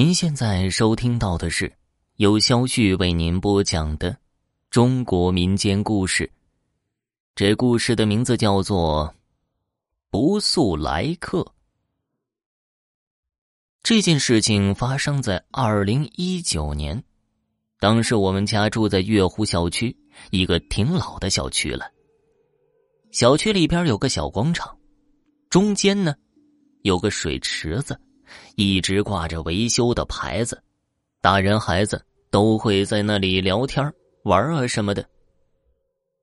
您现在收听到的是由肖旭为您播讲的中国民间故事。这故事的名字叫做《不速来客》。这件事情发生在二零一九年，当时我们家住在月湖小区，一个挺老的小区了。小区里边有个小广场，中间呢有个水池子。一直挂着维修的牌子，大人孩子都会在那里聊天玩啊什么的。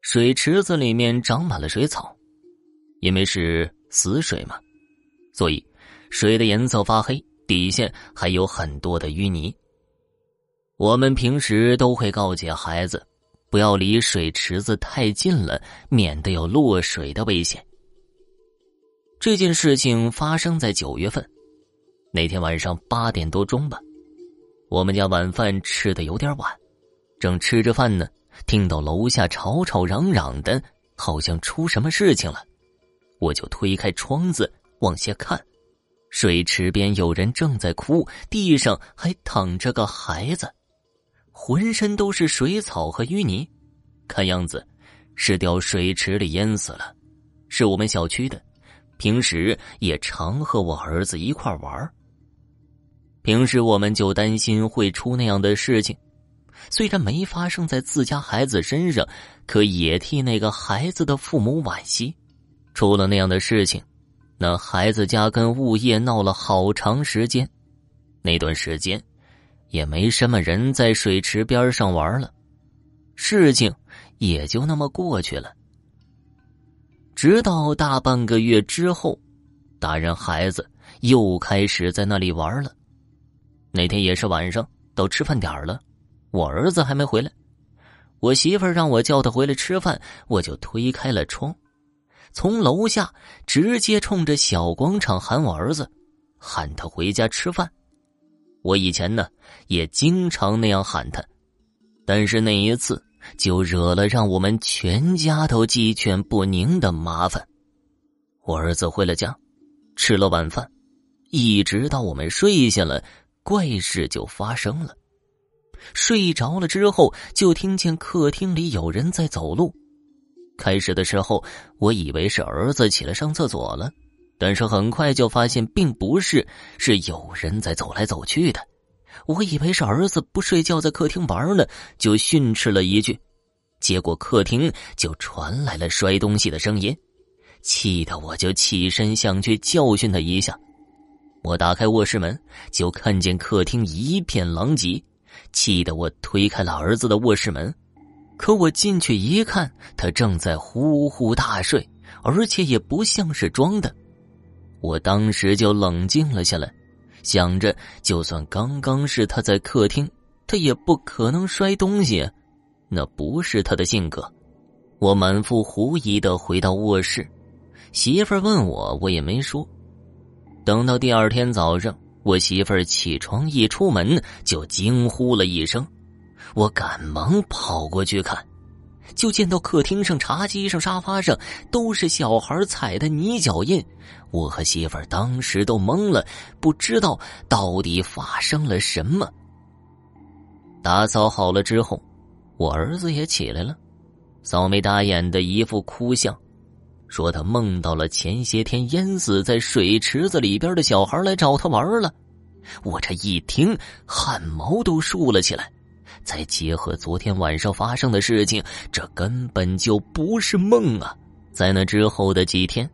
水池子里面长满了水草，因为是死水嘛，所以水的颜色发黑，底下还有很多的淤泥。我们平时都会告诫孩子，不要离水池子太近了，免得有落水的危险。这件事情发生在九月份。那天晚上八点多钟吧，我们家晚饭吃的有点晚，正吃着饭呢，听到楼下吵吵嚷嚷的，好像出什么事情了，我就推开窗子往下看，水池边有人正在哭，地上还躺着个孩子，浑身都是水草和淤泥，看样子是掉水池里淹死了，是我们小区的，平时也常和我儿子一块玩。平时我们就担心会出那样的事情，虽然没发生在自家孩子身上，可也替那个孩子的父母惋惜。出了那样的事情，那孩子家跟物业闹了好长时间，那段时间也没什么人在水池边上玩了，事情也就那么过去了。直到大半个月之后，大人孩子又开始在那里玩了。那天也是晚上，到吃饭点了，我儿子还没回来，我媳妇儿让我叫他回来吃饭，我就推开了窗，从楼下直接冲着小广场喊我儿子，喊他回家吃饭。我以前呢也经常那样喊他，但是那一次就惹了让我们全家都鸡犬不宁的麻烦。我儿子回了家，吃了晚饭，一直到我们睡下了。怪事就发生了，睡着了之后，就听见客厅里有人在走路。开始的时候，我以为是儿子起来上厕所了，但是很快就发现并不是，是有人在走来走去的。我以为是儿子不睡觉在客厅玩呢，就训斥了一句，结果客厅就传来了摔东西的声音，气得我就起身想去教训他一下。我打开卧室门，就看见客厅一片狼藉，气得我推开了儿子的卧室门。可我进去一看，他正在呼呼大睡，而且也不像是装的。我当时就冷静了下来，想着就算刚刚是他在客厅，他也不可能摔东西，那不是他的性格。我满腹狐疑的回到卧室，媳妇问我，我也没说。等到第二天早上，我媳妇儿起床一出门就惊呼了一声，我赶忙跑过去看，就见到客厅上、茶几上、沙发上都是小孩踩的泥脚印。我和媳妇儿当时都懵了，不知道到底发生了什么。打扫好了之后，我儿子也起来了，扫眉打眼的一副哭相。说他梦到了前些天淹死在水池子里边的小孩来找他玩了，我这一听汗毛都竖了起来。再结合昨天晚上发生的事情，这根本就不是梦啊！在那之后的几天，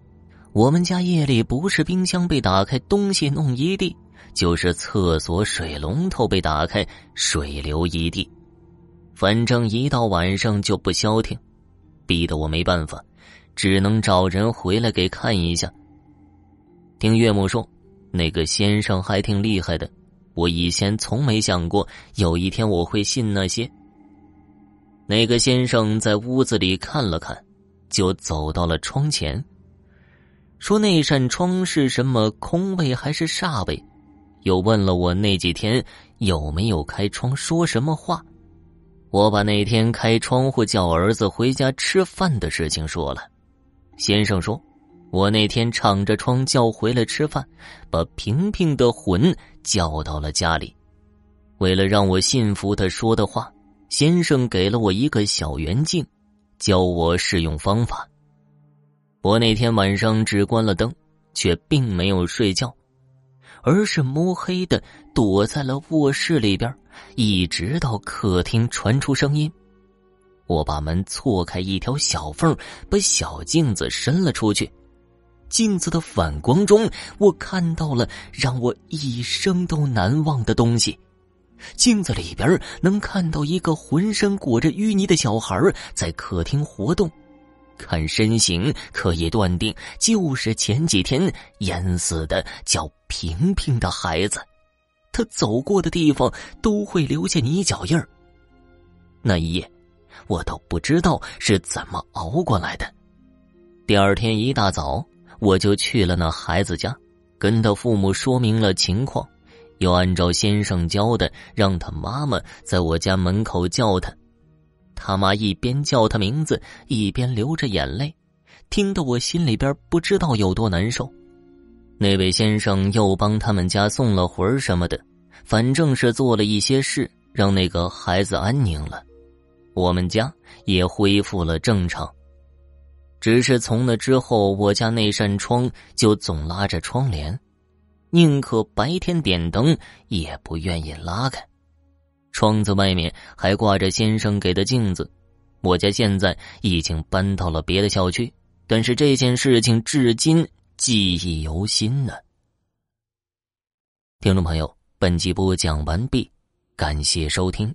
我们家夜里不是冰箱被打开，东西弄一地，就是厕所水龙头被打开，水流一地。反正一到晚上就不消停，逼得我没办法。只能找人回来给看一下。听岳母说，那个先生还挺厉害的。我以前从没想过有一天我会信那些。那个先生在屋子里看了看，就走到了窗前，说那扇窗是什么空位还是煞位，又问了我那几天有没有开窗说什么话。我把那天开窗户叫儿子回家吃饭的事情说了。先生说：“我那天敞着窗叫回来吃饭，把平平的魂叫到了家里。为了让我信服他说的话，先生给了我一个小圆镜，教我试用方法。我那天晚上只关了灯，却并没有睡觉，而是摸黑的躲在了卧室里边，一直到客厅传出声音。我把门错开一条小缝，把小镜子伸了出去。镜子的反光中，我看到了让我一生都难忘的东西。镜子里边能看到一个浑身裹着淤泥的小孩在客厅活动。看身形，可以断定就是前几天淹死的叫平平的孩子。他走过的地方都会留下泥脚印儿。那一夜，我都不知道是怎么熬过来的。第二天一大早，我就去了那孩子家，跟他父母说明了情况，又按照先生教的，让他妈妈在我家门口叫他。他妈一边叫他名字，一边流着眼泪，听得我心里边不知道有多难受。那位先生又帮他们家送了魂什么的，反正是做了一些事，让那个孩子安宁了。我们家也恢复了正常。只是从那之后，我家那扇窗就总拉着窗帘，宁可白天点灯，也不愿意拉开。窗子外面还挂着先生给的镜子，我家现在已经搬到了别的小区，但是这件事情至今记忆犹新呢。听众朋友，本集播讲完毕，感谢收听。